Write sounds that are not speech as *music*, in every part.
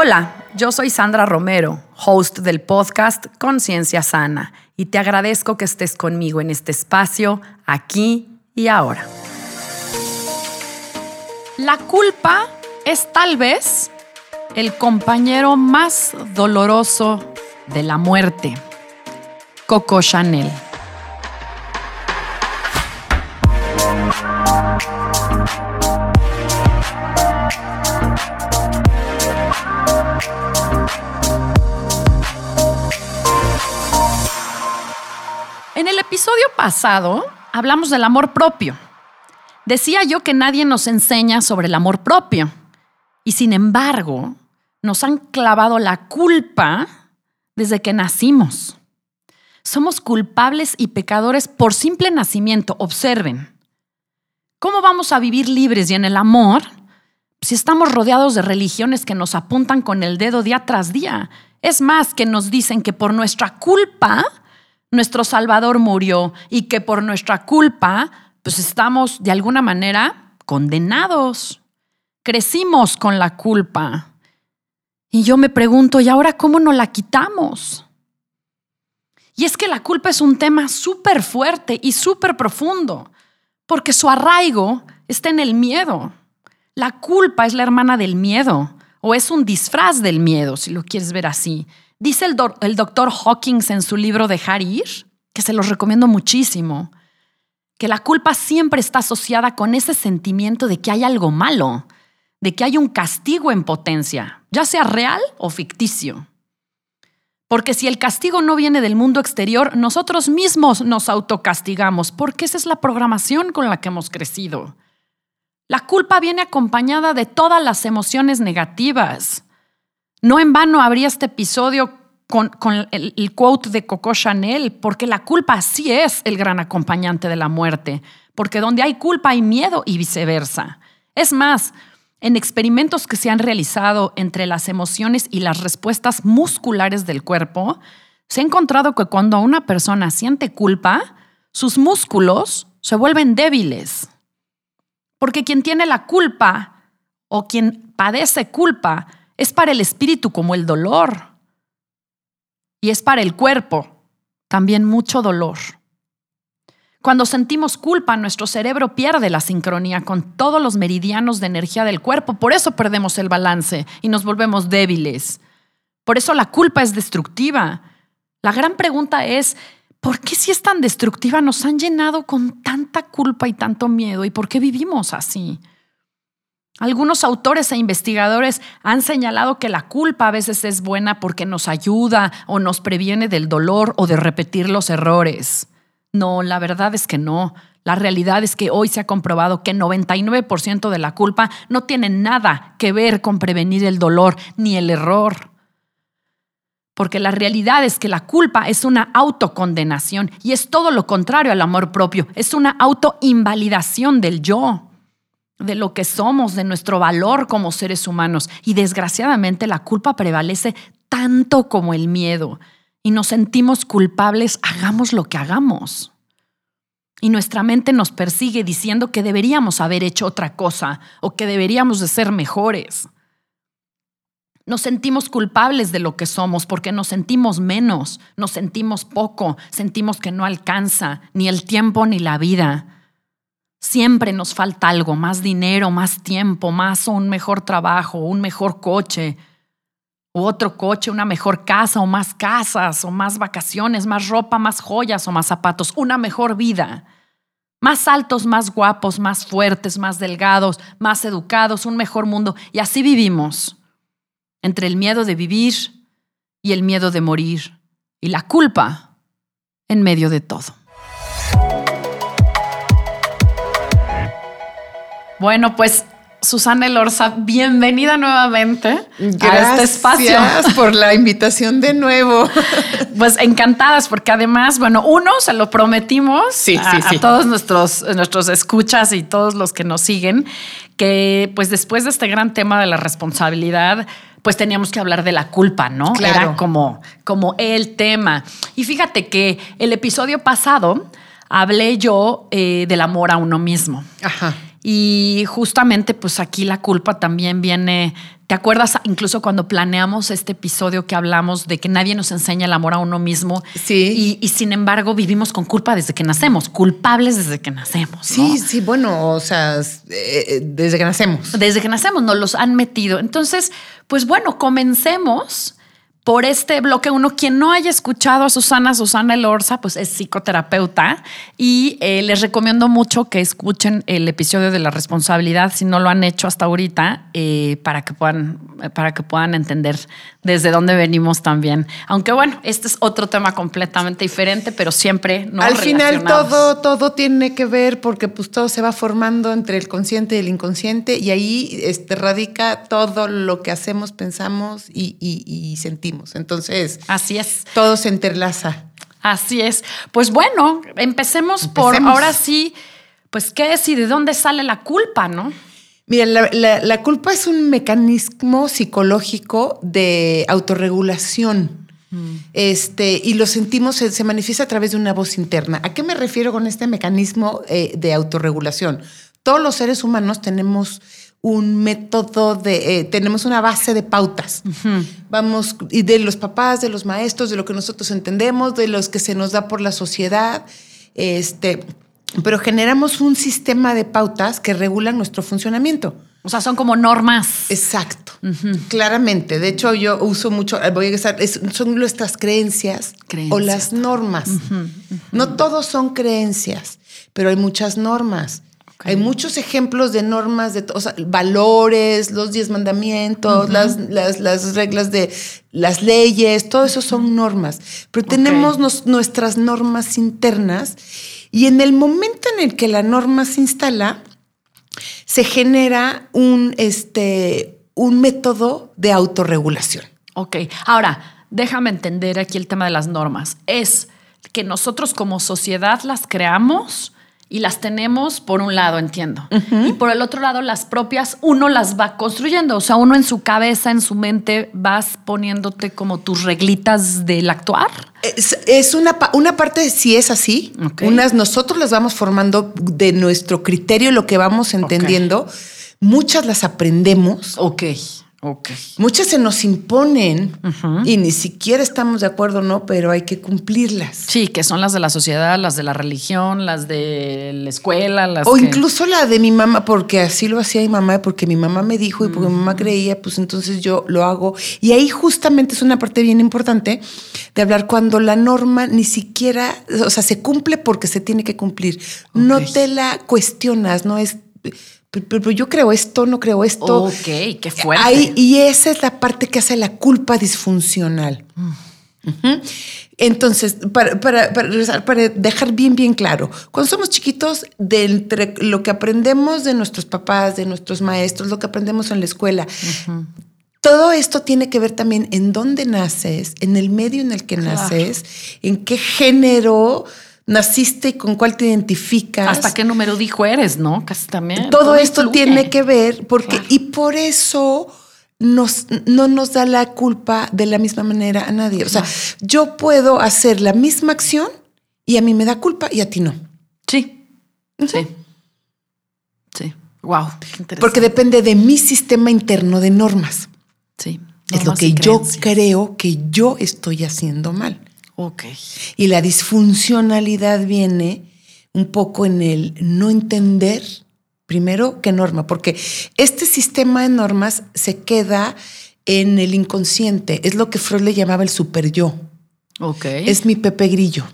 Hola, yo soy Sandra Romero, host del podcast Conciencia Sana, y te agradezco que estés conmigo en este espacio, aquí y ahora. La culpa es tal vez el compañero más doloroso de la muerte. Coco Chanel. En el episodio pasado hablamos del amor propio. Decía yo que nadie nos enseña sobre el amor propio. Y sin embargo, nos han clavado la culpa desde que nacimos. Somos culpables y pecadores por simple nacimiento. Observen. ¿Cómo vamos a vivir libres y en el amor si estamos rodeados de religiones que nos apuntan con el dedo día tras día? Es más, que nos dicen que por nuestra culpa nuestro Salvador murió y que por nuestra culpa, pues estamos de alguna manera condenados. Crecimos con la culpa. Y yo me pregunto, ¿y ahora cómo nos la quitamos? Y es que la culpa es un tema súper fuerte y súper profundo, porque su arraigo está en el miedo. La culpa es la hermana del miedo, o es un disfraz del miedo, si lo quieres ver así. Dice el, doctor Hawkins en su libro Dejar ir, que se los recomiendo muchísimo, que la culpa siempre está asociada con ese sentimiento de que hay algo malo, de que hay un castigo en potencia, ya sea real o ficticio. Porque si el castigo no viene del mundo exterior, nosotros mismos nos autocastigamos, porque esa es la programación con la que hemos crecido. La culpa viene acompañada de todas las emociones negativas. No en vano habría este episodio con, el, quote de Coco Chanel, porque la culpa sí es el gran acompañante de la muerte, porque donde hay culpa hay miedo y viceversa. Es más, en experimentos que se han realizado entre las emociones y las respuestas musculares del cuerpo, se ha encontrado que cuando una persona siente culpa, sus músculos se vuelven débiles. Porque quien tiene la culpa o quien padece culpa es para el espíritu como el dolor. Y es para el cuerpo también mucho dolor. Cuando sentimos culpa, nuestro cerebro pierde la sincronía con todos los meridianos de energía del cuerpo. Por eso perdemos el balance y nos volvemos débiles. Por eso la culpa es destructiva. La gran pregunta es, ¿por qué si es tan destructiva nos han llenado con tanta culpa y tanto miedo? ¿Y por qué vivimos así? Algunos autores e investigadores han señalado que la culpa a veces es buena porque nos ayuda o nos previene del dolor o de repetir los errores. No, la verdad es que no. La realidad es que hoy se ha comprobado que 99% de la culpa no tiene nada que ver con prevenir el dolor ni el error. Porque la realidad es que la culpa es una autocondenación y es todo lo contrario al amor propio, es una autoinvalidación del yo de lo que somos, de nuestro valor como seres humanos. Y desgraciadamente la culpa prevalece tanto como el miedo. Y nos sentimos culpables, hagamos lo que hagamos. Y nuestra mente nos persigue diciendo que deberíamos haber hecho otra cosa o que deberíamos de ser mejores. Nos sentimos culpables de lo que somos porque nos sentimos menos, nos sentimos poco, sentimos que no alcanza ni el tiempo ni la vida. Siempre nos falta algo, más dinero, más tiempo, más o un mejor trabajo, un mejor coche, otro coche, una mejor casa, o más casas, o más vacaciones, más ropa, más joyas o más zapatos, una mejor vida. Más altos, más guapos, más fuertes, más delgados, más educados, un mejor mundo. Y así vivimos, entre el miedo de vivir y el miedo de morir, y la culpa en medio de todo. Bueno, pues Susana Elorza, bienvenida nuevamente a este espacio. Gracias *laughs* por la invitación de nuevo. Pues encantadas, porque además, bueno, uno se lo prometimos a, a, todos nuestros, nuestros escuchas y todos los que nos siguen, que pues después de este gran tema de la responsabilidad, pues teníamos que hablar de la culpa, ¿no? Era como, como el tema. Y fíjate que el episodio pasado hablé yo eh, del amor a uno mismo. Ajá. Y justamente, pues aquí la culpa también viene. ¿Te acuerdas incluso cuando planeamos este episodio que hablamos de que nadie nos enseña el amor a uno mismo? Sí. Y, sin embargo vivimos con culpa desde que nacemos, culpables desde que nacemos. Sí, sí, bueno, o sea, eh, desde que nacemos. Desde que nacemos nos los han metido. Entonces, pues bueno, comencemos por este bloque uno. Quien no haya escuchado a Susana, Susana Elorza, pues es psicoterapeuta y eh, les recomiendo mucho que escuchen el episodio de la responsabilidad si no lo han hecho hasta ahorita eh, para, que puedan, para que puedan entender desde dónde venimos también. Aunque bueno, este es otro tema completamente diferente, pero siempre no Al final todo, todo tiene que ver porque pues todo se va formando entre el consciente y el inconsciente y ahí este, radica todo lo que hacemos, pensamos y sentimos. Entonces, así es. Todo se entrelaza. Así es. Pues bueno, empecemos, por ahora sí, pues qué es y de dónde sale la culpa, ¿no? Mira, la, culpa es un mecanismo psicológico de autorregulación. Mm. Este, y lo sentimos, se, manifiesta a través de una voz interna. ¿A qué me refiero con este mecanismo eh, de autorregulación? Todos los seres humanos tenemos un método de, eh, tenemos una base de pautas. Vamos, y de los papás, de los maestros, de lo que nosotros entendemos, de los que se nos da por la sociedad, este, pero generamos un sistema de pautas que regulan nuestro funcionamiento. O sea, son como normas. Exacto, claramente. De hecho, yo uso mucho, voy a usar, son nuestras creencias, o las normas. No todos son creencias, pero hay muchas normas. Hay muchos ejemplos de normas, de valores, los diez mandamientos, las, las, reglas de las leyes, todo eso son normas. Pero tenemos nuestras normas internas y en el momento en el que la norma se instala, se genera un, este, un método de autorregulación. Ok, ahora déjame entender aquí el tema de las normas. Es que nosotros como sociedad las creamos y las tenemos por un lado, entiendo. Y por el otro lado, las propias, uno las va construyendo. O sea, uno en su cabeza, en su mente, vas poniéndote como tus reglitas del actuar. Es, una, una parte, sí es así. Unas nosotros las vamos formando de nuestro criterio, lo que vamos entendiendo. Muchas las aprendemos. Ok. Okay. Muchas se nos imponen y ni siquiera estamos de acuerdo, ¿no? Pero hay que cumplirlas. Sí, que son las de la sociedad, las de la religión, las de la escuela, las O incluso la de mi mamá, porque así lo hacía mi mamá, porque mi mamá me dijo y porque mi mamá creía, pues entonces yo lo hago. Y ahí justamente es una parte bien importante de hablar cuando la norma ni siquiera, o sea, se cumple porque se tiene que cumplir. No te la cuestionas, no es pero, yo creo esto, no creo esto. Ok, qué fuerte. y esa es la parte que hace la culpa disfuncional. Entonces, para, para, para, dejar bien, bien claro, cuando somos chiquitos, de entre lo que aprendemos de nuestros papás, de nuestros maestros, lo que aprendemos en la escuela, todo esto tiene que ver también en dónde naces, en el medio en el que naces, en qué género naciste y con cuál te identificas. Hasta qué número dijo eres, ¿no? Casi también. Todo, esto tiene que ver porque, y por eso nos, no nos da la culpa de la misma manera a nadie. O sea, yo puedo hacer la misma acción y a mí me da culpa y a ti no. Sí. Sí. Sí. Wow. Porque depende de mi sistema interno de normas. Sí. es lo que yo creo que yo estoy haciendo mal. Ok. Y la disfuncionalidad viene un poco en el no entender primero qué norma, porque este sistema de normas se queda en el inconsciente. Es lo que Freud le llamaba el super yo. Ok. Es mi Pepe Grillo.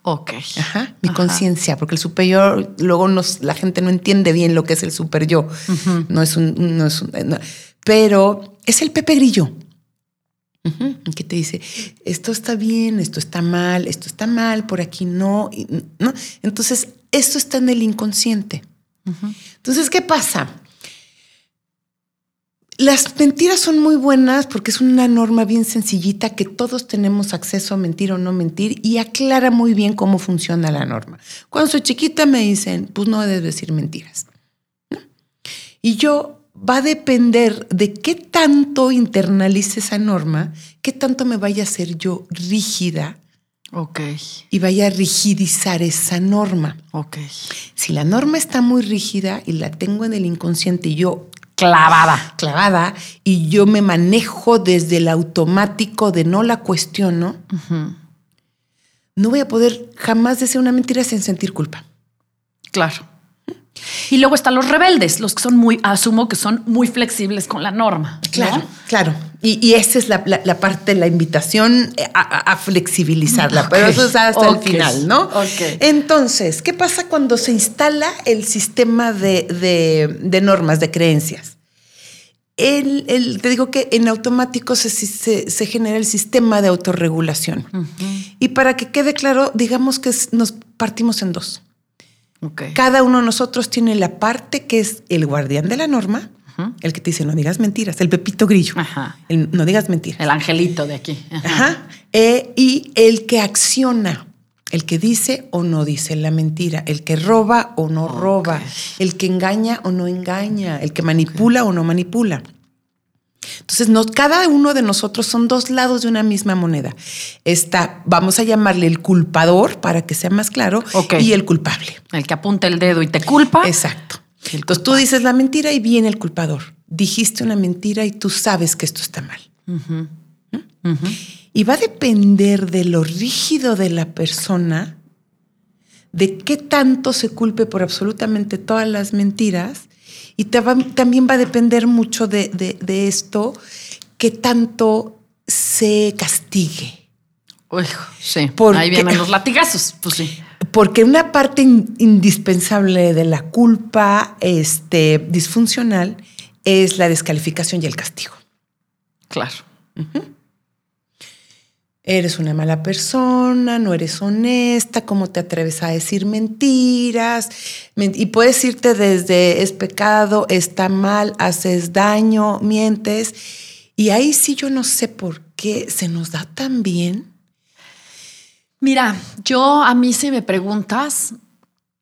Ok. Ajá, mi conciencia, porque el super yo, luego nos, la gente no entiende bien lo que es el super yo. No es un, no es un pero es el Pepe Grillo que te dice, esto está bien, esto está mal, esto está mal, por aquí no. Entonces, esto está en el inconsciente. Entonces, ¿qué pasa? las mentiras son muy buenas porque es una norma bien sencillita que todos tenemos acceso a mentir o no mentir y aclara muy bien cómo funciona la norma. Cuando soy chiquita me dicen, pues no debes decir mentiras. Y yo va a depender de qué tanto internalice esa norma, qué tanto me vaya a hacer yo rígida. Ok. Y vaya a rigidizar esa norma. Ok. Si la norma está muy rígida y la tengo en el inconsciente y yo clavada. Clavada y yo me manejo desde el automático de no la cuestiono, no voy a poder jamás decir una mentira sin sentir culpa. Claro. Y luego están los rebeldes, los que son muy, asumo que son muy flexibles con la norma. Claro, claro. Y, esa es la, parte de la invitación a, flexibilizarla, pero eso es hasta el final, ¿no? Entonces, ¿qué pasa cuando se instala el sistema de, normas, de creencias? El, te digo que en automático se, se, genera el sistema de autorregulación. Y para que quede claro, digamos que nos partimos en dos. Cada uno de nosotros tiene la parte que es el guardián de la norma, el que te dice no digas mentiras, el pepito grillo, el no digas mentiras. El angelito de aquí. Eh, y el que acciona, el que dice o no dice la mentira, el que roba o no roba, el que engaña o no engaña, el que manipula o no manipula. Entonces, cada uno de nosotros son dos lados de una misma moneda. Está, vamos a llamarle el culpador para que sea más claro, y el culpable. El que apunta el dedo y te culpa. Exacto. Entonces tú dices la mentira y viene el culpador. Dijiste una mentira y tú sabes que esto está mal. ¿Mm? Y va a depender de lo rígido de la persona, de qué tanto se culpe por absolutamente todas las mentiras y también va a depender mucho de, esto, que tanto se castigue. Uy, sí, porque, ahí vienen los latigazos, pues sí. Porque una parte indispensable de la culpa este, disfuncional es la descalificación y el castigo. Claro eres una mala persona, no eres honesta, cómo te atreves a decir mentiras. Y puedes irte desde es pecado, está mal, haces daño, mientes. Y ahí sí yo no sé por qué se nos da tan bien. Mira, yo a mí si me preguntas,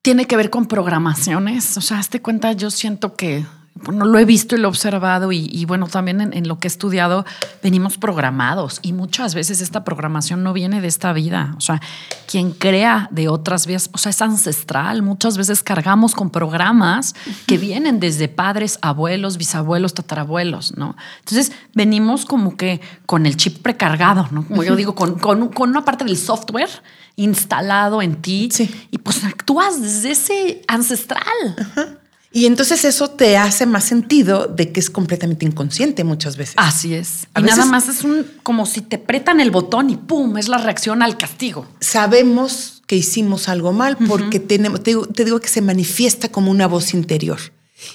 tiene que ver con programaciones. O sea, hazte cuenta, yo siento que bueno, lo he visto y lo he observado y, bueno, también en, lo que he estudiado venimos programados y muchas veces esta programación no viene de esta vida. O sea, quien crea de otras vías, o sea, es ancestral. Muchas veces cargamos con programas que vienen desde padres, abuelos, bisabuelos, tatarabuelos, ¿no? Entonces venimos como que con el chip precargado, ¿no? Como yo digo, con, con, una parte del software instalado en ti y pues actúas desde ese ancestral. Y entonces eso te hace más sentido de que es completamente inconsciente muchas veces. Así es. y nada más es un como si te apretan el botón y pum, es la reacción al castigo. Sabemos que hicimos algo mal porque tenemos, te, digo que se manifiesta como una voz interior.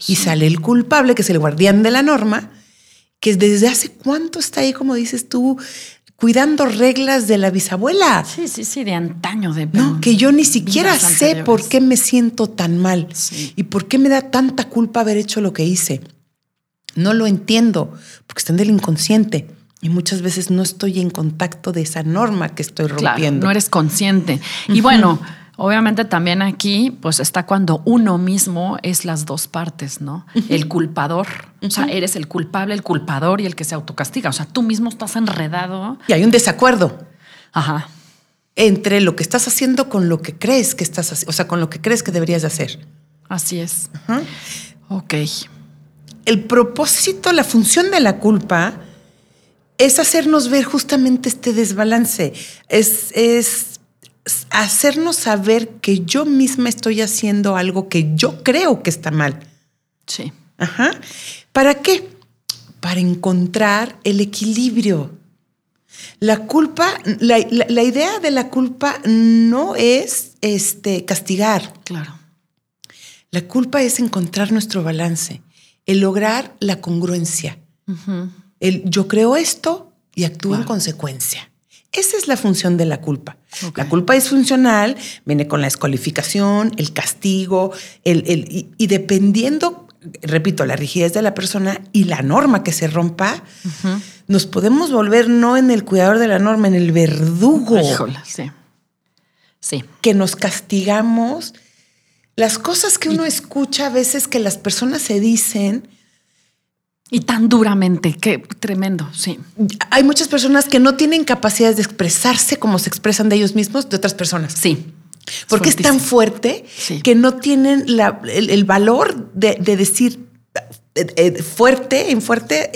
Y sale el culpable, que es el guardián de la norma, que desde hace cuánto está ahí, como dices tú, cuidando reglas de la bisabuela. Sí, sí, sí, de antaño, de no, que yo ni siquiera sé por qué me siento tan mal y por qué me da tanta culpa haber hecho lo que hice. No lo entiendo, porque está en el inconsciente. Y muchas veces no estoy en contacto de esa norma que estoy rompiendo. no eres consciente. Y bueno, Obviamente también aquí, pues está cuando uno mismo es las dos partes, ¿no? El culpador, o sea, eres el culpable, el culpador y el que se autocastiga. O sea, tú mismo estás enredado. Y hay un desacuerdo. Ajá. Entre lo que estás haciendo con lo que crees que estás haciendo, o sea, con lo que crees que deberías de hacer. Así es. Ok. El propósito, la función de la culpa es hacernos ver justamente este desbalance. Es, es hacernos saber que yo misma estoy haciendo algo que yo creo que está mal. Sí. Ajá. ¿Para qué? Para encontrar el equilibrio. La culpa, la, idea de la culpa no es este, castigar. Claro. La culpa es encontrar nuestro balance, el lograr la congruencia. El yo creo esto y actúo en consecuencia. Esa es la función de la culpa. La culpa es funcional, viene con la descualificación, el castigo, el, y, dependiendo repito, la rigidez de la persona y la norma que se rompa, nos podemos volver no en el cuidador de la norma, en el verdugo. sí. Sí. Que nos castigamos. Las cosas que uno escucha a veces que las personas se dicen. Y tan duramente, qué tremendo, sí. Hay muchas personas que no tienen capacidades de expresarse como se expresan de ellos mismos de otras personas. Sí. Porque es, tan fuerte que no tienen el, valor de, decir eh, eh, fuerte, en fuerte,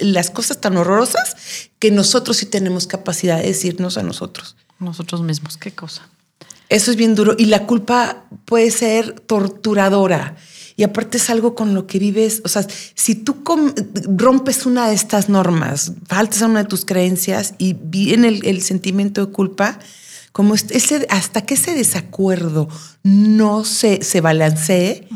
las cosas tan horrorosas que nosotros sí tenemos capacidad de decirnos a nosotros. Nosotros mismos, qué cosa. Eso es bien duro. Y la culpa puede ser torturadora. Y aparte es algo con lo que vives. O sea, si tú rompes una de estas normas, faltas a una de tus creencias y viene el sentimiento de culpa, como ese, hasta que ese desacuerdo no se, se balancee,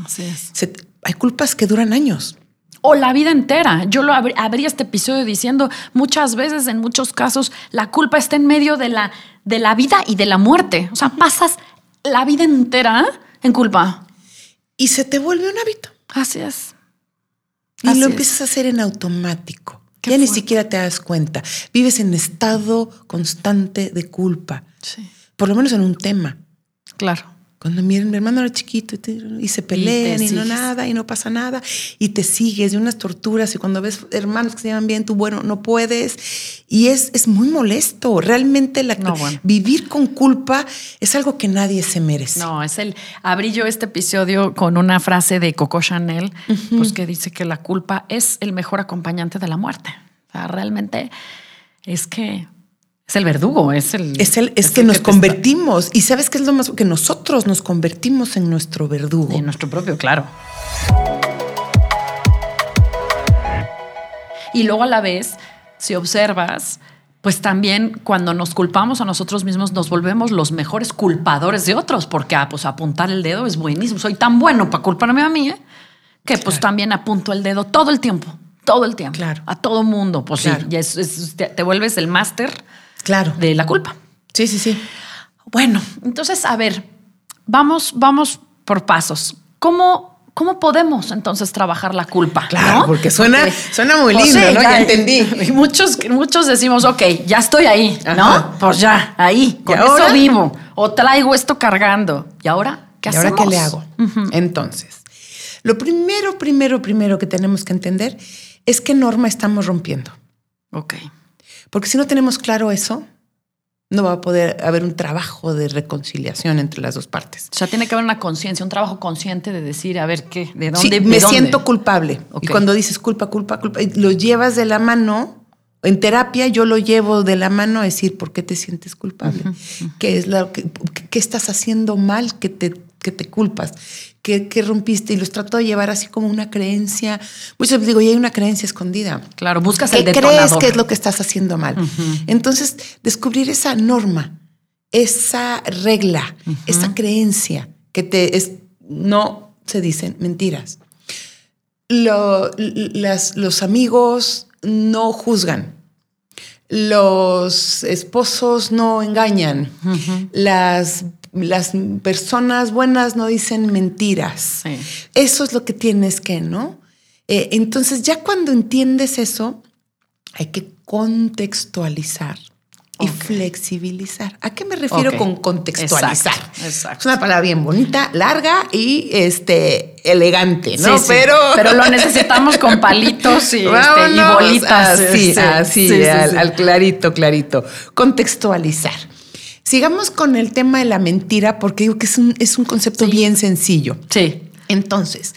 hay culpas que duran años. O la vida entera. Yo lo abrí este episodio diciendo muchas veces, en muchos casos, la culpa está en medio de la, de la vida y de la muerte. O sea, pasas la vida entera en culpa. Y se te vuelve un hábito. Así es. Y lo empiezas a hacer en automático. ya ni siquiera te das cuenta. Vives en estado constante de culpa. Sí. Por lo menos en un tema. Claro. Cuando mi, mi hermano era chiquito y, se pelean y, no nada y no pasa nada y te sigues de unas torturas y cuando ves hermanos que se llevan bien, tú, bueno, no puedes. Y es, es muy molesto. Realmente la, vivir con culpa es algo que nadie se merece. No, es el... Abrí yo este episodio con una frase de Coco Chanel, pues que dice que la culpa es el mejor acompañante de la muerte. O sea, realmente es que es el verdugo, es el. Es, el, es, que nos convertimos. Y sabes qué es lo más que nosotros nos convertimos en nuestro verdugo. En nuestro propio, claro. Y luego a la vez, si observas, pues también cuando nos culpamos a nosotros mismos nos volvemos los mejores culpadores de otros, porque ah, pues apuntar el dedo es buenísimo. Soy tan bueno para culparme a mí ¿eh? que pues también apunto el dedo todo el tiempo, todo el tiempo. Claro. A todo mundo. Pues sí, te vuelves el máster Claro. De la culpa. Sí, sí, sí. Bueno, entonces, a ver, vamos, vamos por pasos. ¿Cómo, cómo podemos entonces trabajar la culpa? Claro, porque suena, suena muy pues lindo, ¿no? Ya, entendí. *laughs* muchos, muchos decimos, ok, ya estoy ahí, ¿no? Pues ya, ahí, con eso vivo. O traigo esto cargando. ¿Y ahora qué ¿Y ahora qué le hago? Entonces, lo primero, primero, primero que tenemos que entender es qué norma estamos rompiendo. Ok. Porque si no tenemos claro eso, no va a poder haber un trabajo de reconciliación entre las dos partes. O sea, tiene que haber una conciencia, un trabajo consciente de decir, a ver, ¿qué? ¿De dónde? Sí, me siento culpable. Y cuando dices culpa, culpa, culpa, lo llevas de la mano. En terapia yo lo llevo de la mano a decir, ¿por qué te sientes culpable? ¿Qué es lo que, qué estás haciendo mal que te, que te culpas? que, rompiste y los trato de llevar así como una creencia. Muchas veces digo, y hay una creencia escondida. Claro, buscas el detonador. crees que es lo que estás haciendo mal? Entonces, descubrir esa norma, esa regla, esa creencia que te es, no se dicen mentiras. las, los amigos no juzgan. Los esposos no engañan. Las las personas buenas no dicen mentiras. Eso es lo que tienes que, ¿no? Eh, entonces ya cuando entiendes eso, hay que contextualizar y flexibilizar. ¿A qué me refiero con contextualizar? Es una palabra bien bonita, larga y este elegante, ¿no? Pero *laughs* pero lo necesitamos con *laughs* palitos y, este, bolitas. Así, este, así, al clarito, clarito. Contextualizar. Sigamos con el tema de la mentira, porque digo que es un, es un concepto bien sencillo. Sí. Entonces,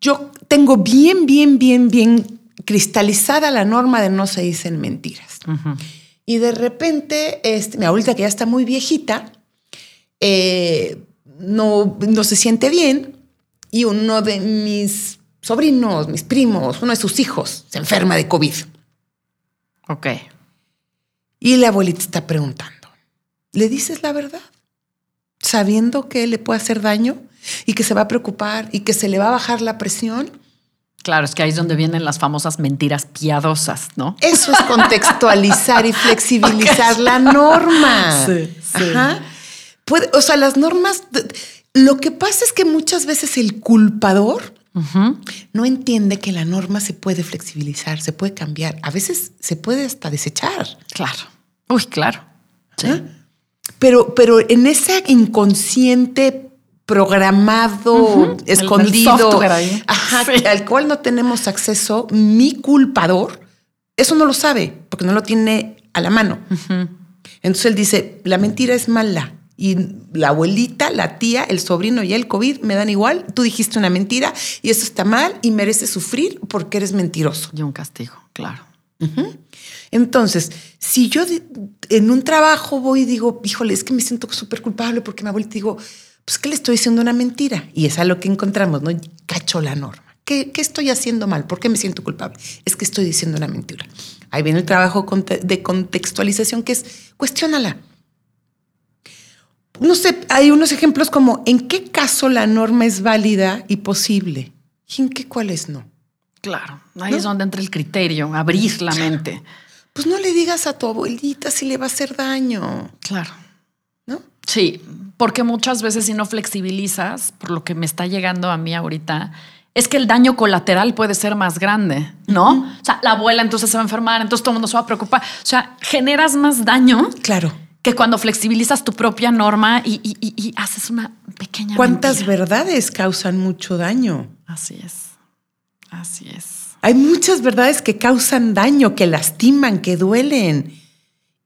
yo tengo bien, bien, bien, bien cristalizada la norma de no se dicen mentiras. Y de repente, este, mi abuelita, que ya está muy viejita, eh, no, no se siente bien y uno de mis sobrinos, mis primos, uno de sus hijos, se enferma de COVID. Ok. Y la abuelita está preguntando, ¿le dices la verdad? Sabiendo que le puede hacer daño y que se va a preocupar y que se le va a bajar la presión. Claro, es que ahí es donde vienen las famosas mentiras piadosas, ¿no? Eso es contextualizar y *laughs* flexibilizar la norma. Sí, sí. Ajá. o sea, las normas, Lo que pasa es que muchas veces el culpador no entiende que la norma se puede flexibilizar, se puede cambiar, a veces se puede hasta desechar. Claro. Uy, claro. Sí. ¿Ah? Pero, pero en ese inconsciente programado, escondido, al cual no tenemos acceso, mi culpador, eso no lo sabe, porque no lo tiene a la mano. Entonces él dice, la mentira es mala. Y la abuelita, la tía, el sobrino y el COVID me dan igual. Tú dijiste una mentira y eso está mal y mereces sufrir porque eres mentiroso. Y un castigo, claro. Entonces, si yo en un trabajo voy y digo, híjole, es que me siento súper culpable porque mi abuelita digo, pues que le estoy diciendo una mentira. Y es a lo que encontramos, ¿no? Cacho la norma. ¿Qué, ¿Qué, estoy haciendo mal? ¿Por qué me siento culpable? Es que estoy diciendo una mentira. Ahí viene el trabajo de contextualización que es cuestiónala no sé, hay unos ejemplos como en qué caso la norma es válida y posible y en qué cuáles no. Claro, ahí es donde entra el criterio, abrir la mente. Pues no le digas a tu abuelita si le va a hacer daño. Claro. ¿No? Sí, porque muchas veces si no flexibilizas, por lo que me está llegando a mí ahorita, es que el daño colateral puede ser más grande, ¿no? O sea, la abuela entonces se va a enfermar, entonces todo el mundo se va a preocupar. O sea, generas más daño. Claro que cuando flexibilizas tu propia norma y, haces una pequeña. ¿Cuántas verdades causan mucho daño? Así es. Así es. Hay muchas verdades que causan daño, que lastiman, que duelen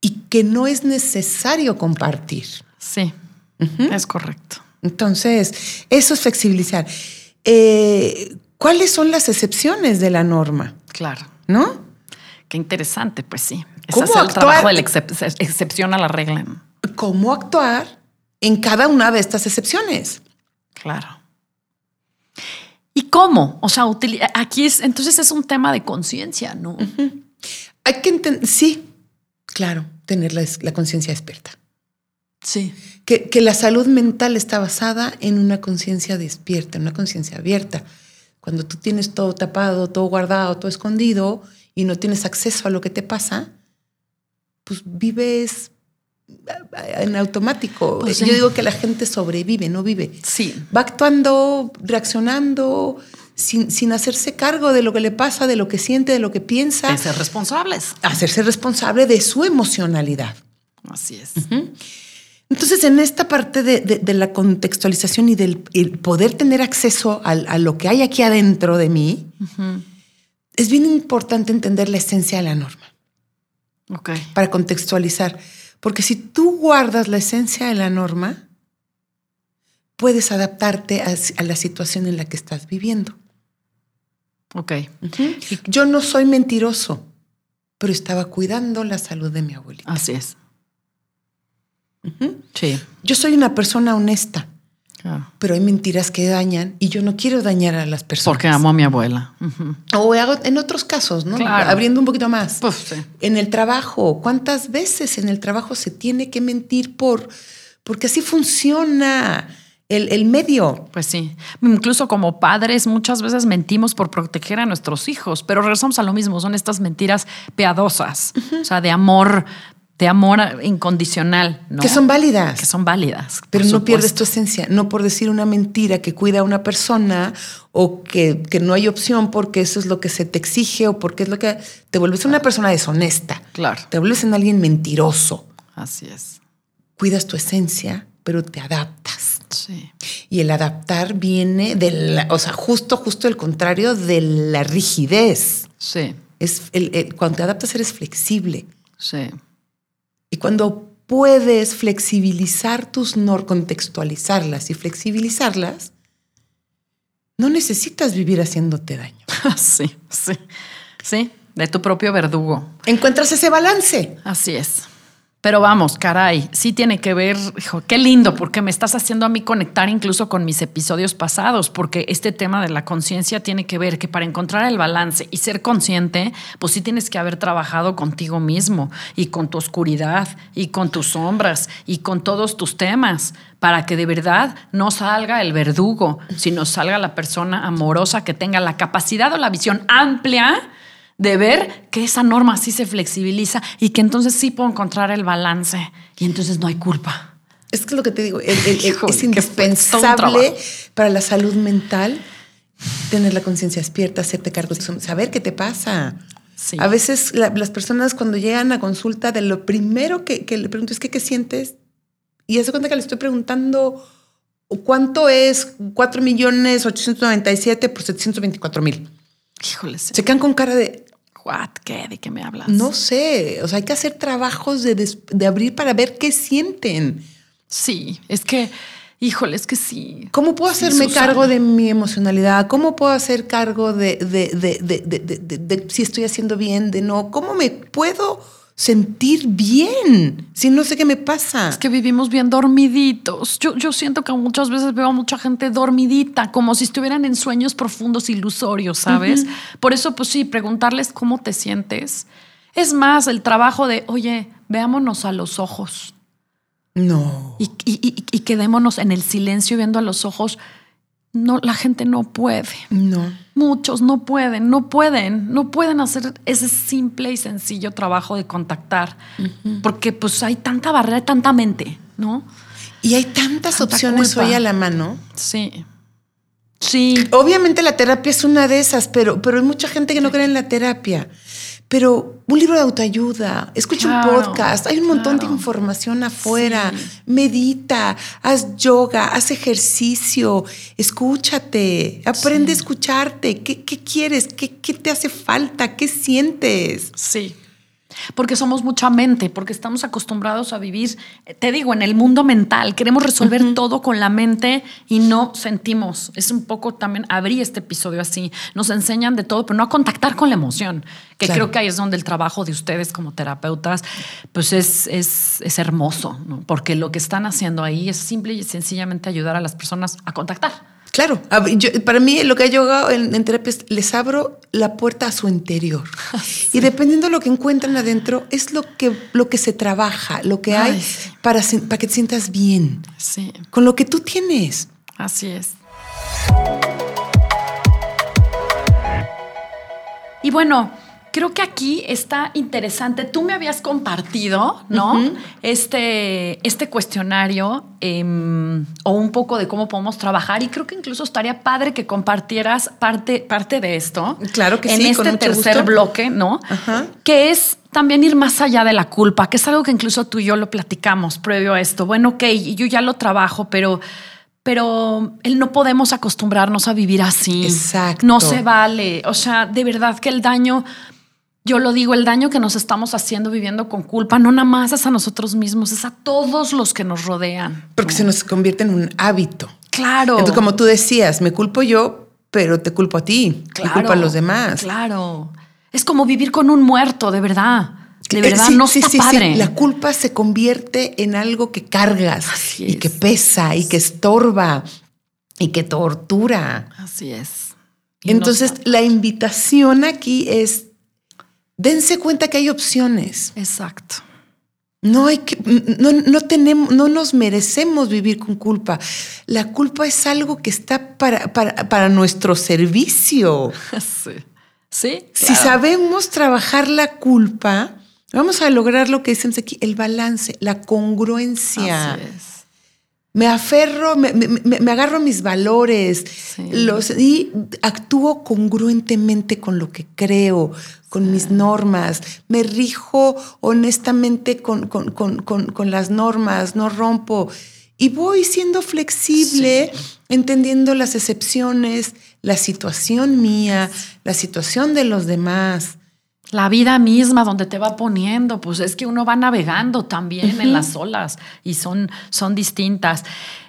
y que no es necesario compartir. Sí, es correcto. Entonces, eso es flexibilizar. Eh, ¿Cuáles son las excepciones de la norma? Claro. ¿No? Qué interesante, pues sí. ¿Cómo es el trabajo de la excepción a la regla. ¿Cómo actuar en cada una de estas excepciones? Claro. ¿Y cómo? O sea, aquí es, entonces es un tema de conciencia, ¿no? Hay que entender, sí, claro, tener la, conciencia despierta. Sí. Que, que, la salud mental está basada en una conciencia despierta, en una conciencia abierta. Cuando tú tienes todo tapado, todo guardado, todo escondido y no tienes acceso a lo que te pasa, pues vives en automático. Pues Yo digo que la gente sobrevive, no vive. Sí. Va actuando, reaccionando, sin, sin, hacerse cargo de lo que le pasa, de lo que siente, de lo que piensa. De ser responsables. Hacerse responsable de su emocionalidad. Así es. Entonces, en esta parte de, la contextualización y del poder tener acceso a, lo que hay aquí adentro de mí, es bien importante entender la esencia de la norma. Para contextualizar. Porque si tú guardas la esencia de la norma, puedes adaptarte a, la situación en la que estás viviendo. Ok. Yo no soy mentiroso, pero estaba cuidando la salud de mi abuelita. Así es. Sí. Yo soy una persona honesta. Pero hay mentiras que dañan y yo no quiero dañar a las personas. Porque amo a mi abuela. O en otros casos, ¿no? Abriendo un poquito más. Pues, en el trabajo, ¿cuántas veces en el trabajo se tiene que mentir por porque así funciona? El, el, medio. Pues sí. Incluso como padres muchas veces mentimos por proteger a nuestros hijos, pero regresamos a lo mismo, son estas mentiras piadosas, o sea, de amor de amor incondicional. ¿no? Que son válidas. Que son válidas. Pero no pierdes tu esencia. No por decir una mentira que cuida a una persona o que, que, no hay opción porque eso es lo que se te exige o porque es lo que... Te vuelves una persona deshonesta. Claro. Te vuelves en alguien mentiroso. Así es. Cuidas tu esencia, pero te adaptas. Sí. Y el adaptar viene de o sea, justo, justo el contrario de la rigidez. Sí. Es el, cuando te adaptas eres flexible. Sí. Y cuando puedes flexibilizar tus nor, contextualizarlas y flexibilizarlas, no necesitas vivir haciéndote daño. *laughs* Sí, sí, sí, de tu propio verdugo. Encuentras ese balance. Así es. Pero vamos, caray, sí tiene que ver, hijo, qué lindo, porque me estás haciendo a mí conectar incluso con mis episodios pasados, porque este tema de la conciencia tiene que ver que para encontrar el balance y ser consciente, pues sí tienes que haber trabajado contigo mismo y con tu oscuridad y con tus sombras y con todos tus temas, para que de verdad no salga el verdugo, sino salga la persona amorosa que tenga la capacidad o la visión amplia de ver que esa norma sí se flexibiliza y que entonces sí puedo encontrar el balance y entonces no hay culpa. Es que es lo que te digo, *laughs* es indispensable para la salud mental tener la conciencia despierta, hacerte cargo, de saber qué te pasa. A veces las personas cuando llegan a consulta, de lo primero que, le pregunto es que, qué sientes. Y hace cuenta que le estoy preguntando cuánto es 4 millones 897 por 724 mil. Híjole. Se quedan con cara de... What? ¿Qué? ¿De qué me hablas? No sé. O sea, hay que hacer trabajos de, de abrir para ver qué sienten. Sí, es que Híjole, es que sí. ¿Cómo puedo hacerme cargo de mi emocionalidad? ¿Cómo puedo hacer cargo de, de, si estoy haciendo bien, de no? ¿Cómo me puedo sentir bien si no sé qué me pasa? Es que vivimos bien dormiditos. Yo, yo siento que muchas veces veo a mucha gente dormidita, como si estuvieran en sueños profundos, ilusorios, ¿sabes? Por eso, pues sí, preguntarles cómo te sientes. Es más, el trabajo de, oye, veámonos a los ojos. No. Y, y, quedémonos en el silencio viendo a los ojos. No, la gente no puede. No. Muchos no pueden, no pueden, no pueden hacer ese simple y sencillo trabajo de contactar. Porque pues hay tanta barrera, tanta mente, ¿no? Y hay tantas opciones hoy a la mano. Sí. Sí. Obviamente la terapia es una de esas, pero, pero hay mucha gente que no cree en la terapia. Pero un libro de autoayuda, escucha un podcast, hay un montón de información afuera, medita, haz yoga, haz ejercicio, escúchate, aprende a escucharte, ¿Qué, qué quieres? ¿Qué, ¿Qué te hace falta? ¿Qué sientes? Sí. Porque somos mucha mente, porque estamos acostumbrados a vivir, te digo, en el mundo mental. Queremos resolver todo con la mente y no sentimos. Es un poco también, abrí este episodio así. Nos enseñan de todo, pero no a contactar con la emoción, que creo que ahí es donde el trabajo de ustedes como terapeutas, pues es, es, es hermoso, porque lo que están haciendo ahí es simple y sencillamente ayudar a las personas a contactar Claro, para mí lo que yo en, en, terapia es les abro la puerta a su interior. *laughs* Y dependiendo de lo que encuentran adentro, es lo que, lo que se trabaja, lo que hay para, para que te sientas bien. Sí. Con lo que tú tienes. Así es. Y bueno, creo que aquí está interesante. Tú me habías compartido, ¿no? este, este cuestionario em, o un poco de cómo podemos trabajar y creo que incluso estaría padre que compartieras parte, parte de esto. Claro que en sí. En este tercer bloque, ¿no? Que es también ir más allá de la culpa, que es algo que incluso tú y yo lo platicamos previo a esto. Bueno, ok, yo ya lo trabajo, pero pero él no podemos acostumbrarnos a vivir así. Exacto. No se vale. O sea, de verdad que el daño yo lo digo, el daño que nos estamos haciendo viviendo con culpa no nada más es a nosotros mismos, es a todos los que nos rodean. Porque se nos convierte en un hábito. Claro. Entonces, como tú decías, me culpo yo, pero te culpo a ti. Claro, culpo a los demás. Claro. Es como vivir con un muerto, de verdad. De verdad, no está padre. La culpa se convierte en algo que cargas y que pesa y que estorba y que tortura. Así es. Entonces, la invitación aquí es dense cuenta que hay opciones. Exacto. No hay que, no, tenemos, no nos merecemos vivir con culpa. La culpa es algo que está para, para, nuestro servicio. *laughs* Sí. Sí. Si sabemos trabajar la culpa, vamos a lograr lo que decimos aquí, el balance, la congruencia. Así es me aferro, me, agarro mis valores los, y actúo congruentemente con lo que creo, con mis normas, me rijo honestamente con, con, las normas, no rompo. Y voy siendo flexible, entendiendo las excepciones, la situación mía, la situación de los demás la vida misma donde te va poniendo, pues es que uno va navegando también en las olas y son, son distintas.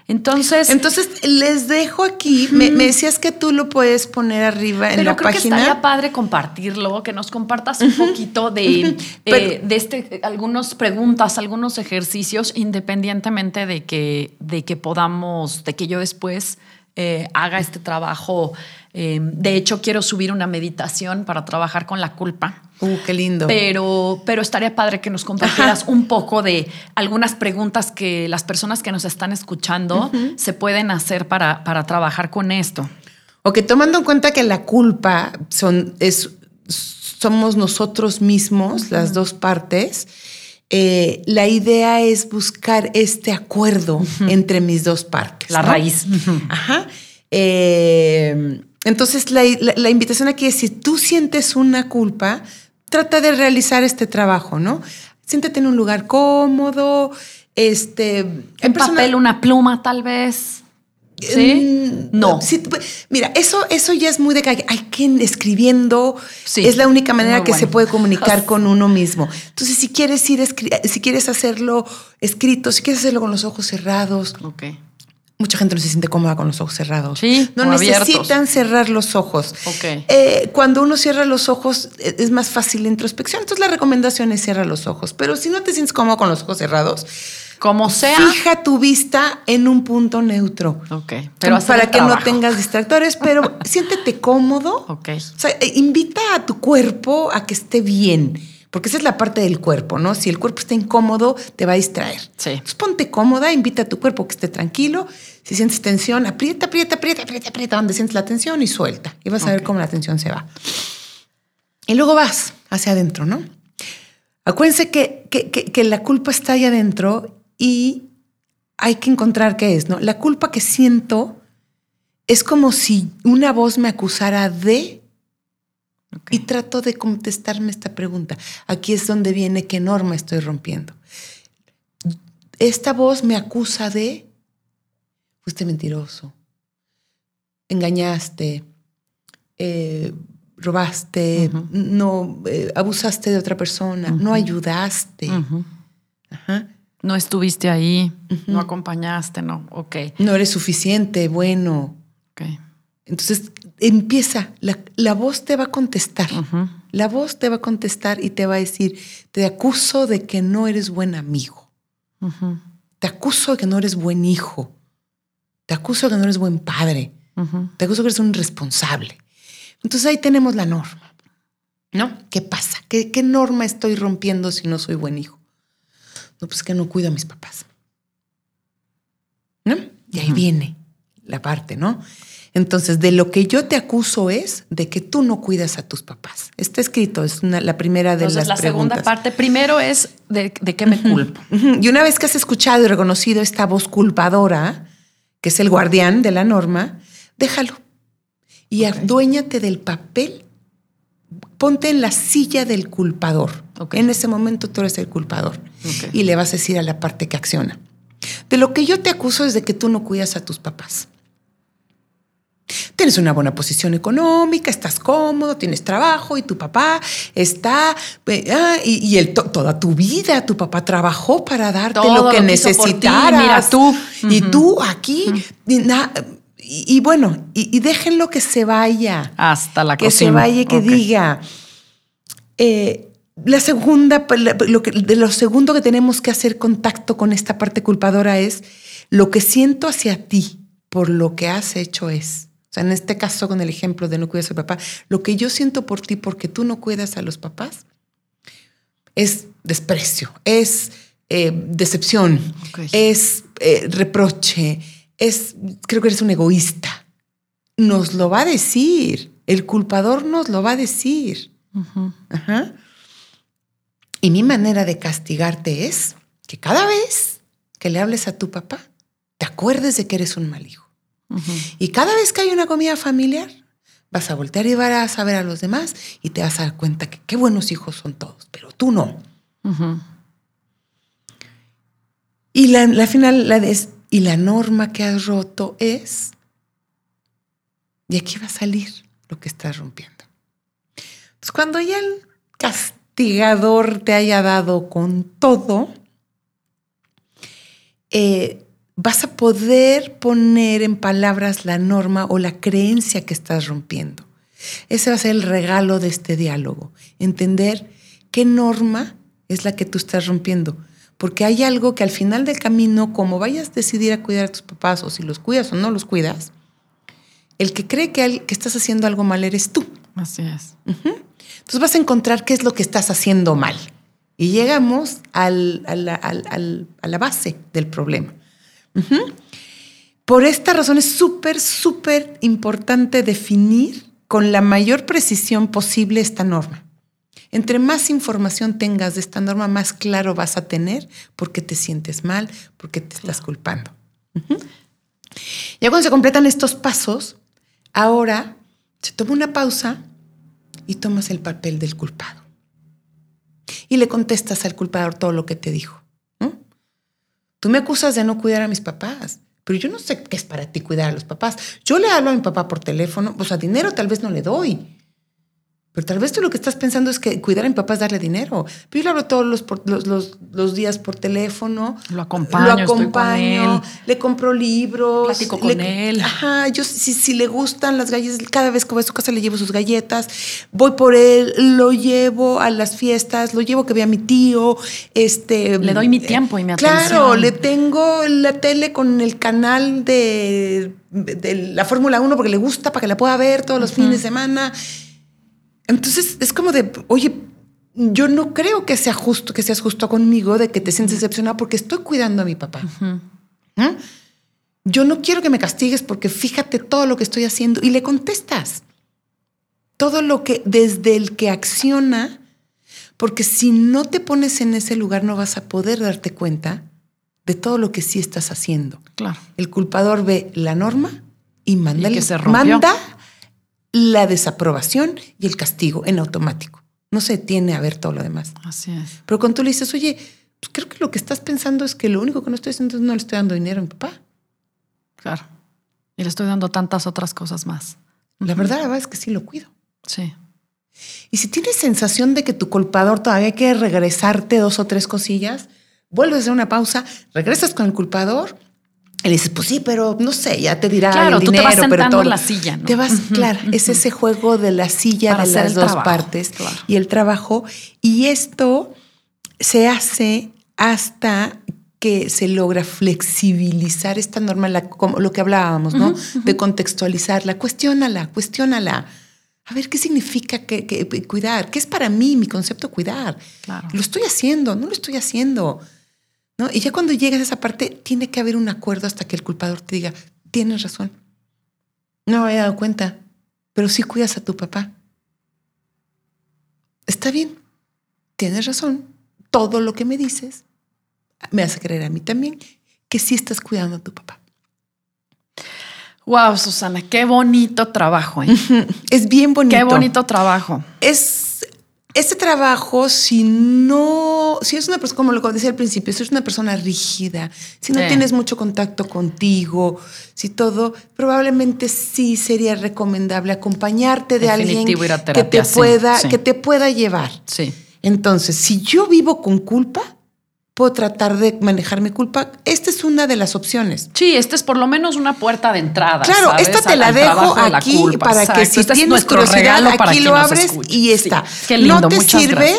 Entonces, entonces les dejo aquí. me, decías que tú lo puedes poner arriba en la creo página. Que estaría padre compartirlo, que nos compartas un poquito de, eh, de este, algunas preguntas, algunos ejercicios, independientemente de que, de que podamos, de que yo después eh, haga este trabajo. Eh, de hecho, quiero subir una meditación para trabajar con la culpa. Uh, qué lindo. Pero, pero estaría padre que nos compartieras un poco de algunas preguntas que las personas que nos están escuchando se pueden hacer para, para trabajar con esto. Ok, tomando en cuenta que la culpa son, es, somos nosotros mismos, las dos partes, eh, la idea es buscar este acuerdo entre mis dos partes. La raíz. Ajá. Eh, entonces, la, la, invitación aquí es, si tú sientes una culpa, trata de realizar este trabajo, ¿no? Siéntate en un lugar cómodo, este... En papel, una pluma tal vez. ¿Sí? Mm, no. mira, eso, eso ya es muy de que hay quien escribiendo es la única manera que se puede comunicar *laughs* con uno mismo. Entonces, si quieres ir, si quieres hacerlo escrito, si quieres hacerlo con los ojos cerrados. Okay. Mucha gente no se siente cómoda con los ojos cerrados. Sí, no necesitan cerrar los ojos. Okay. Eh, cuando uno cierra los ojos e, es más fácil la introspección. Entonces la recomendación es cierra los ojos. Pero si no te sientes cómodo con los ojos cerrados, como sea. Fija tu vista en un punto neutro. Ok. Pero para que no tengas distractores, pero *laughs* siéntete cómodo. Ok. O sea, eh, invita a tu cuerpo a que esté bien. Porque esa es la parte del cuerpo, ¿no? Si el cuerpo está incómodo, te va a distraer. Sí. Entonces ponte cómoda, invita a tu cuerpo que esté tranquilo. Si sientes tensión, aprieta, aprieta, aprieta, aprieta, aprieta donde sientes la tensión y suelta. Y vas a ver cómo la tensión se va. Y luego vas hacia adentro, ¿no? Acuérdense que, que, que la culpa está ahí adentro y hay que encontrar qué es, ¿no? La culpa que siento es como si una voz me acusara de y trato de contestarme esta pregunta. Aquí es donde viene qué norma estoy rompiendo. Esta voz me acusa de fuiste mentiroso, engañaste, eh, robaste, no eh, abusaste de otra persona, no ayudaste. Ajá. No estuviste ahí, no acompañaste, no, ok. No eres suficiente, bueno. Ok. Entonces empieza, la, voz te va a contestar. La voz te va a contestar y te va a decir, te acuso de que no eres buen amigo. Te acuso de que no eres buen hijo. Te acuso de que no eres buen padre. Te acuso de que eres un irresponsable. Entonces ahí tenemos la norma. ¿No? ¿Qué pasa? ¿Qué, ¿Qué norma estoy rompiendo si no soy buen hijo? No, pues que no cuido a mis papás. ¿No? Y ahí viene la parte, ¿no? Entonces, de lo que yo te acuso es de que tú no cuidas a tus papás. Está escrito, es la primera de Entonces, las la segunda parte primero es de, de qué me culpo. Y una vez que has escuchado y reconocido esta voz culpadora, que es el guardián de la norma, déjalo y aduéñate del papel. Ponte en la silla del culpador. En ese momento tú eres el culpador y le vas a decir a la parte que acciona. De lo que yo te acuso es de que tú no cuidas a tus papás. Tienes una buena posición económica, estás cómodo, tienes trabajo y tu papá está, eh, ah, y, toda tu vida tu papá trabajó para darte lo que necesitaras. Mira tú. Y tú aquí, y, bueno, y, déjenlo que se vaya. Hasta la que se vaya y que diga. Eh, la segunda, pues, lo que, de lo segundo que tenemos que hacer contacto con esta parte culpadora es lo que siento hacia ti por lo que has hecho es. O sea, en este caso con el ejemplo de no cuidas al papá, lo que yo siento por ti porque tú no cuidas a los papás es desprecio, es eh, decepción, es eh, reproche, es, creo que eres un egoísta. Nos lo va a decir, el culpador nos lo va a decir. Ajá. Y mi manera de castigarte es que cada vez que le hables a tu papá, te acuerdes de que eres un mal hijo. Y cada vez que hay una comida familiar, vas a voltear y vas a ver a los demás y te vas a dar cuenta que qué buenos hijos son todos, pero tú no. Y la, final, la y la norma que has roto es, y aquí va a salir lo que estás rompiendo. Entonces, cuando ya el te haya dado con todo, eh, vas a poder poner en palabras la norma o la creencia que estás rompiendo. Ese va a ser el regalo de este diálogo, entender qué norma es la que tú estás rompiendo. Porque hay algo que al final del camino, como vayas a decidir a cuidar a tus papás o si los cuidas o no los cuidas, el que cree que, que estás haciendo algo mal eres tú. Así es. Entonces vas a encontrar qué es lo que estás haciendo mal. Y llegamos a la base del problema. Por esta razón es súper, súper importante definir con la mayor precisión posible esta norma. Entre más información tengas de esta norma, más claro vas a tener por qué te sientes mal, por qué te estás culpando. Ya cuando se completan estos pasos, ahora se toma una pausa y tomas el papel del culpado. Y le contestas al culpador todo lo que te dijo. Tú me acusas de no cuidar a mis papás, pero yo no sé qué es para ti cuidar a los papás. Yo le hablo a mi papá por teléfono, o sea, dinero tal vez no le doy pero tal vez tú lo que estás pensando es que cuidar a mi papá es darle dinero. Pero yo le hablo todos los, los, los, días por teléfono. Lo acompaño, lo acompaño, le compro libros. Platico con él. Ajá, yo si, si, le gustan las galletas, cada vez que voy a su casa le llevo sus galletas. Voy por él, lo llevo a las fiestas, lo llevo que vea a mi tío. Este, le doy mi tiempo y mi atención. Claro, le tengo la tele con el canal de, de la Fórmula 1 porque le gusta, para que la pueda ver todos los fines de semana. Entonces es como de, oye, yo no creo que sea justo, que seas justo conmigo, de que te sientes decepcionado porque estoy cuidando a mi papá. Yo no quiero que me castigues porque fíjate todo lo que estoy haciendo y le contestas. Todo lo que desde el que acciona, porque si no te pones en ese lugar no vas a poder darte cuenta de todo lo que sí estás haciendo. Claro. El culpador ve la norma y manda, que se manda la desaprobación y el castigo en automático. No se detiene a ver todo lo demás. Así es. Pero cuando tú le dices, oye, pues creo que lo que estás pensando es que lo único que no estoy haciendo es no le estoy dando dinero a mi papá. Claro. Y le estoy dando tantas otras cosas más. La verdad, la verdad es que sí lo cuido. Sí. Y si tienes sensación de que tu culpador todavía quiere regresarte dos o tres cosillas, vuelves a una pausa, regresas con el culpador y le dices, pues sí, pero no sé, ya te dirá claro, el dinero, tú te vas pero todo. en la silla, ¿no? Te vas, claro, es ese juego de la silla de las dos partes y el trabajo. Y esto se hace hasta que se logra flexibilizar esta norma, como lo que hablábamos, ¿no? De contextualizarla, cuestiónala, cuestiónala. A ver, ¿qué significa que, cuidar? ¿Qué es para mí mi concepto cuidar? Lo estoy haciendo, no lo estoy haciendo. ¿no? Y ya cuando llegas a esa parte, tiene que haber un acuerdo hasta que el culpador te diga, tienes razón. No me había dado cuenta, pero sí cuidas a tu papá. Está bien, tienes razón. Todo lo que me dices me hace creer a mí también que sí estás cuidando a tu papá. Wow, Susana, qué bonito trabajo. ¿eh? Es bien bonito. Qué bonito trabajo. Es este trabajo, si no, si es una persona, como lo decía al principio, si es una persona rígida, si no tienes mucho contacto contigo, si todo, probablemente sí sería recomendable acompañarte de alguien que te pueda, que te pueda llevar. Sí. Entonces, si yo vivo con culpa, puedo tratar de manejar mi culpa. Esta es una de las opciones. Sí, esta es por lo menos una puerta de entrada. Claro, esta te la dejo aquí para que si este tienes curiosidad, aquí lo abres y está. qué lindo, no te sirve.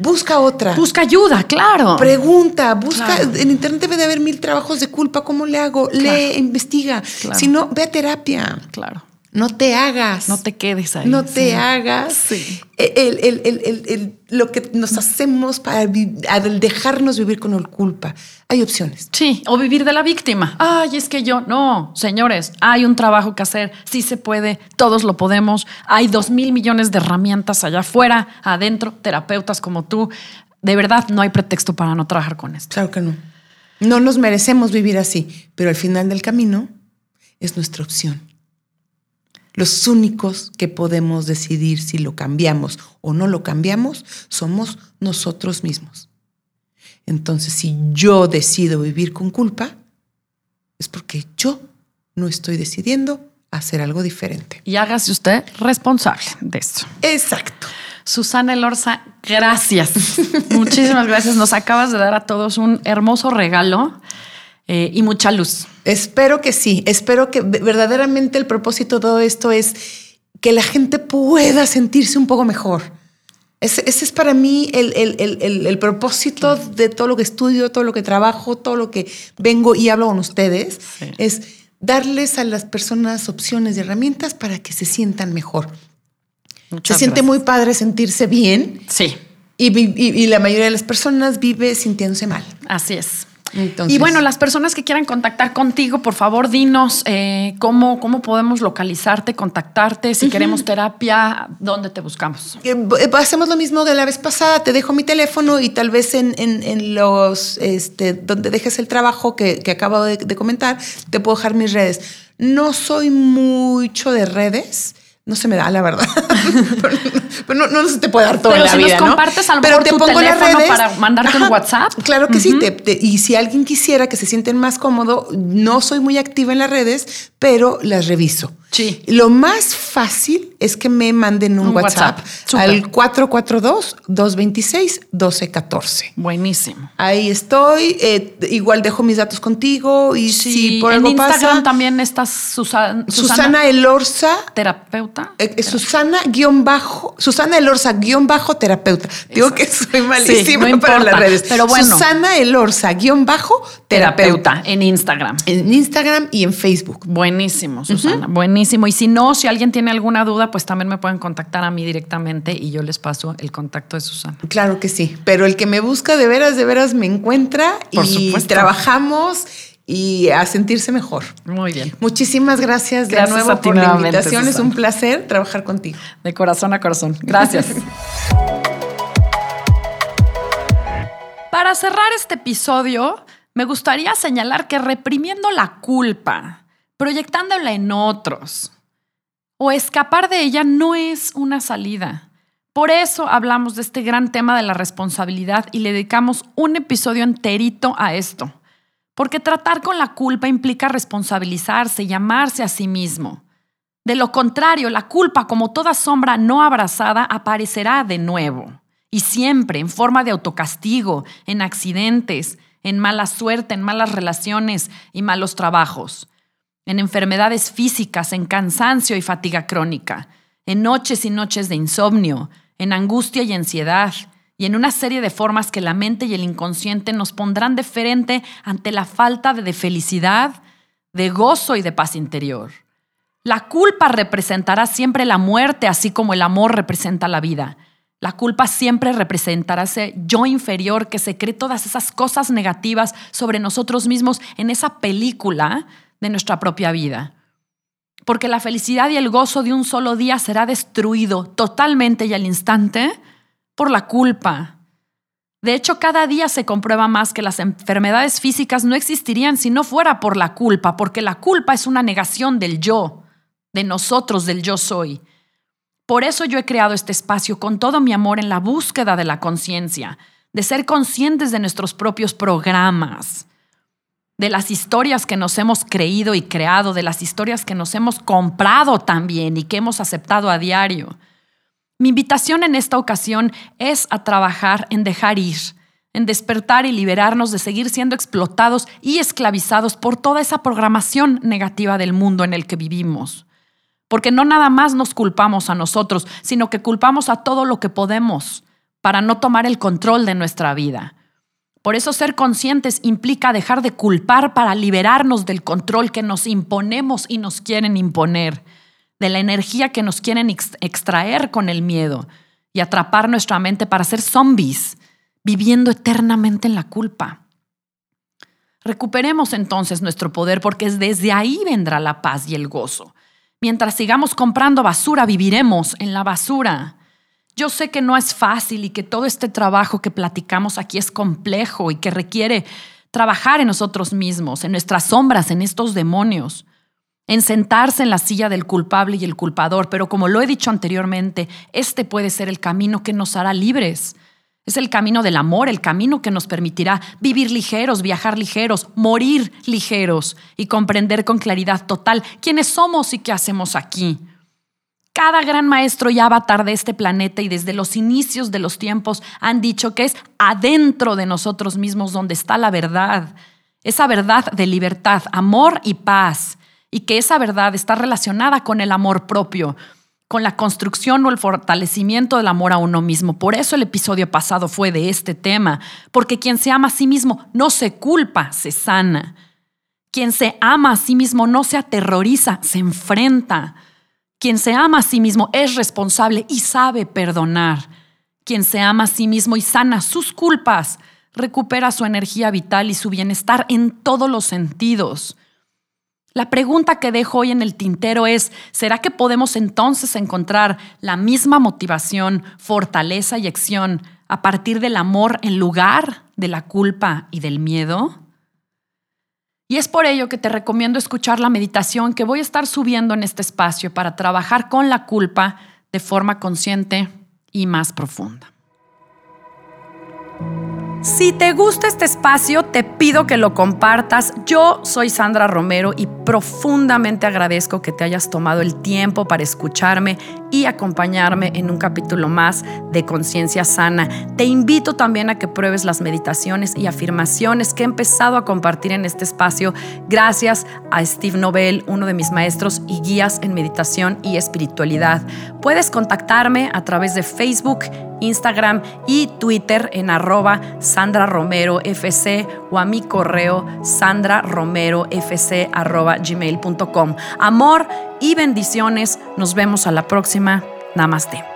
Busca otra. Busca ayuda, claro. Pregunta, busca. En internet debe de haber mil trabajos de culpa. ¿Cómo le hago? Lee, investiga. Si no, ve a terapia. Claro. No te hagas. No te quedes ahí. No te hagas. Sí. El, lo que nos hacemos para dejarnos vivir con el culpa. Hay opciones. Sí, o vivir de la víctima. Ay, es que yo. No, señores, hay un trabajo que hacer. Sí se puede, todos lo podemos. Hay dos mil millones de herramientas allá afuera, adentro, terapeutas como tú. De verdad, no hay pretexto para no trabajar con esto. Claro que no. No nos merecemos vivir así, pero al final del camino es nuestra opción. Los únicos que podemos decidir si lo cambiamos o no lo cambiamos somos nosotros mismos. Entonces, si yo decido vivir con culpa, es porque yo no estoy decidiendo hacer algo diferente. Y hágase usted responsable de esto. Exacto. Susana Elorza, gracias. *laughs* Muchísimas gracias. Nos acabas de dar a todos un hermoso regalo eh, y mucha luz. Espero que sí, espero que verdaderamente el propósito de todo esto es que la gente pueda sentirse un poco mejor. Ese, es para mí el, propósito de todo lo que estudio, todo lo que trabajo, todo lo que vengo y hablo con ustedes, es darles a las personas opciones y herramientas para que se sientan mejor. se siente muy padre sentirse bien. Sí. y la mayoría de las personas vive sintiéndose mal. Así es. Y bueno, las personas que quieran contactar contigo, por favor, dinos eh, cómo, cómo podemos localizarte, contactarte, si queremos terapia, ¿dónde te buscamos? Eh, hacemos lo mismo de la vez pasada, te dejo mi teléfono y tal vez en, en, los, este, donde dejes el trabajo que, que acabo de, de comentar, te puedo dejar mis redes. No soy mucho de redes no se me da, la verdad. *laughs* pero, no, se te puede dar todo en la si vida, nos compartes a lo pero te tu pongo las redes para mandarte un WhatsApp. Claro que sí. y si alguien quisiera que se sienten más cómodo, no soy muy activa en las redes, pero las reviso. Sí. Lo más fácil es que me manden un, WhatsApp, al 442-226-1214. Buenísimo. Ahí estoy. Eh, igual dejo mis datos contigo y si por algo en Instagram pasa, también estás Susana, Susana Elorza. Terapeuta. Eh, Susana guion bajo, Susana Elorza guion bajo terapeuta. Digo que soy malísima para las redes. Pero bueno. Susana Elorza guion bajo terapeuta. En Instagram. En Instagram y en Facebook. Buenísimo, Susana. Buenísimo. Y si no, si alguien tiene alguna duda, pues también me pueden contactar a mí directamente y yo les paso el contacto de Susana. Claro que sí, pero el que me busca de veras, de veras me encuentra y trabajamos y a sentirse mejor. Muy bien. Muchísimas gracias, de nuevo por la invitación. Es un placer trabajar contigo. De corazón a corazón. Gracias. *laughs* Para cerrar este episodio, me gustaría señalar que reprimiendo la culpa, proyectándola en otros. O escapar de ella no es una salida. Por eso hablamos de este gran tema de la responsabilidad y le dedicamos un episodio enterito a esto. Porque tratar con la culpa implica responsabilizarse y a sí mismo. De lo contrario, la culpa, como toda sombra no abrazada, aparecerá de nuevo. Y siempre en forma de autocastigo, en accidentes, en mala suerte, en malas relaciones y malos trabajos en enfermedades físicas, en cansancio y fatiga crónica, en noches y noches de insomnio, en angustia y ansiedad, y en una serie de formas que la mente y el inconsciente nos pondrán de frente ante la falta de felicidad, de gozo y de paz interior. La culpa representará siempre la muerte, así como el amor representa la vida. La culpa siempre representará ese yo inferior que se cree todas esas cosas negativas sobre nosotros mismos en esa película de nuestra propia vida. Porque la felicidad y el gozo de un solo día será destruido totalmente y al instante por la culpa. De hecho, cada día se comprueba más que las enfermedades físicas no existirían si no fuera por la culpa, porque la culpa es una negación del yo, de nosotros, del yo soy. Por eso yo he creado este espacio con todo mi amor en la búsqueda de la conciencia, de ser conscientes de nuestros propios programas, de las historias que nos hemos creído y creado, de las historias que nos hemos comprado también y que hemos aceptado a diario. Mi invitación en esta ocasión es a trabajar en dejar ir, en despertar y liberarnos de seguir siendo explotados y esclavizados por toda esa programación negativa del mundo en el que vivimos. Porque no nada más nos culpamos a nosotros, sino que culpamos a todo lo que podemos para no tomar el control de nuestra vida. Por eso ser conscientes implica dejar de culpar para liberarnos del control que nos imponemos y nos quieren imponer, de la energía que nos quieren extraer con el miedo y atrapar nuestra mente para ser zombies, viviendo eternamente en la culpa. Recuperemos entonces nuestro poder porque desde ahí vendrá la paz y el gozo. Mientras sigamos comprando basura, viviremos en la basura. Yo sé que no es fácil y que todo este trabajo que platicamos aquí es complejo y que requiere trabajar en nosotros mismos, en nuestras sombras, en estos demonios, en sentarse en la silla del culpable y el culpador, pero como lo he dicho anteriormente, este puede ser el camino que nos hará libres. Es el camino del amor, el camino que nos permitirá vivir ligeros, viajar ligeros, morir ligeros y comprender con claridad total quiénes somos y qué hacemos aquí. Cada gran maestro y avatar de este planeta y desde los inicios de los tiempos han dicho que es adentro de nosotros mismos donde está la verdad, esa verdad de libertad, amor y paz, y que esa verdad está relacionada con el amor propio, con la construcción o el fortalecimiento del amor a uno mismo. Por eso el episodio pasado fue de este tema, porque quien se ama a sí mismo no se culpa, se sana. Quien se ama a sí mismo no se aterroriza, se enfrenta. Quien se ama a sí mismo es responsable y sabe perdonar. Quien se ama a sí mismo y sana sus culpas recupera su energía vital y su bienestar en todos los sentidos. La pregunta que dejo hoy en el tintero es, ¿será que podemos entonces encontrar la misma motivación, fortaleza y acción a partir del amor en lugar de la culpa y del miedo? Y es por ello que te recomiendo escuchar la meditación que voy a estar subiendo en este espacio para trabajar con la culpa de forma consciente y más profunda. Si te gusta este espacio, te pido que lo compartas. Yo soy Sandra Romero y profundamente agradezco que te hayas tomado el tiempo para escucharme y acompañarme en un capítulo más de Conciencia Sana. Te invito también a que pruebes las meditaciones y afirmaciones que he empezado a compartir en este espacio gracias a Steve Nobel, uno de mis maestros y guías en meditación y espiritualidad. Puedes contactarme a través de Facebook, Instagram y Twitter en arroba Sandra Romero FC o a mi correo sandraromerofc arroba gmail.com. Amor y bendiciones. Nos vemos a la próxima. Namaste.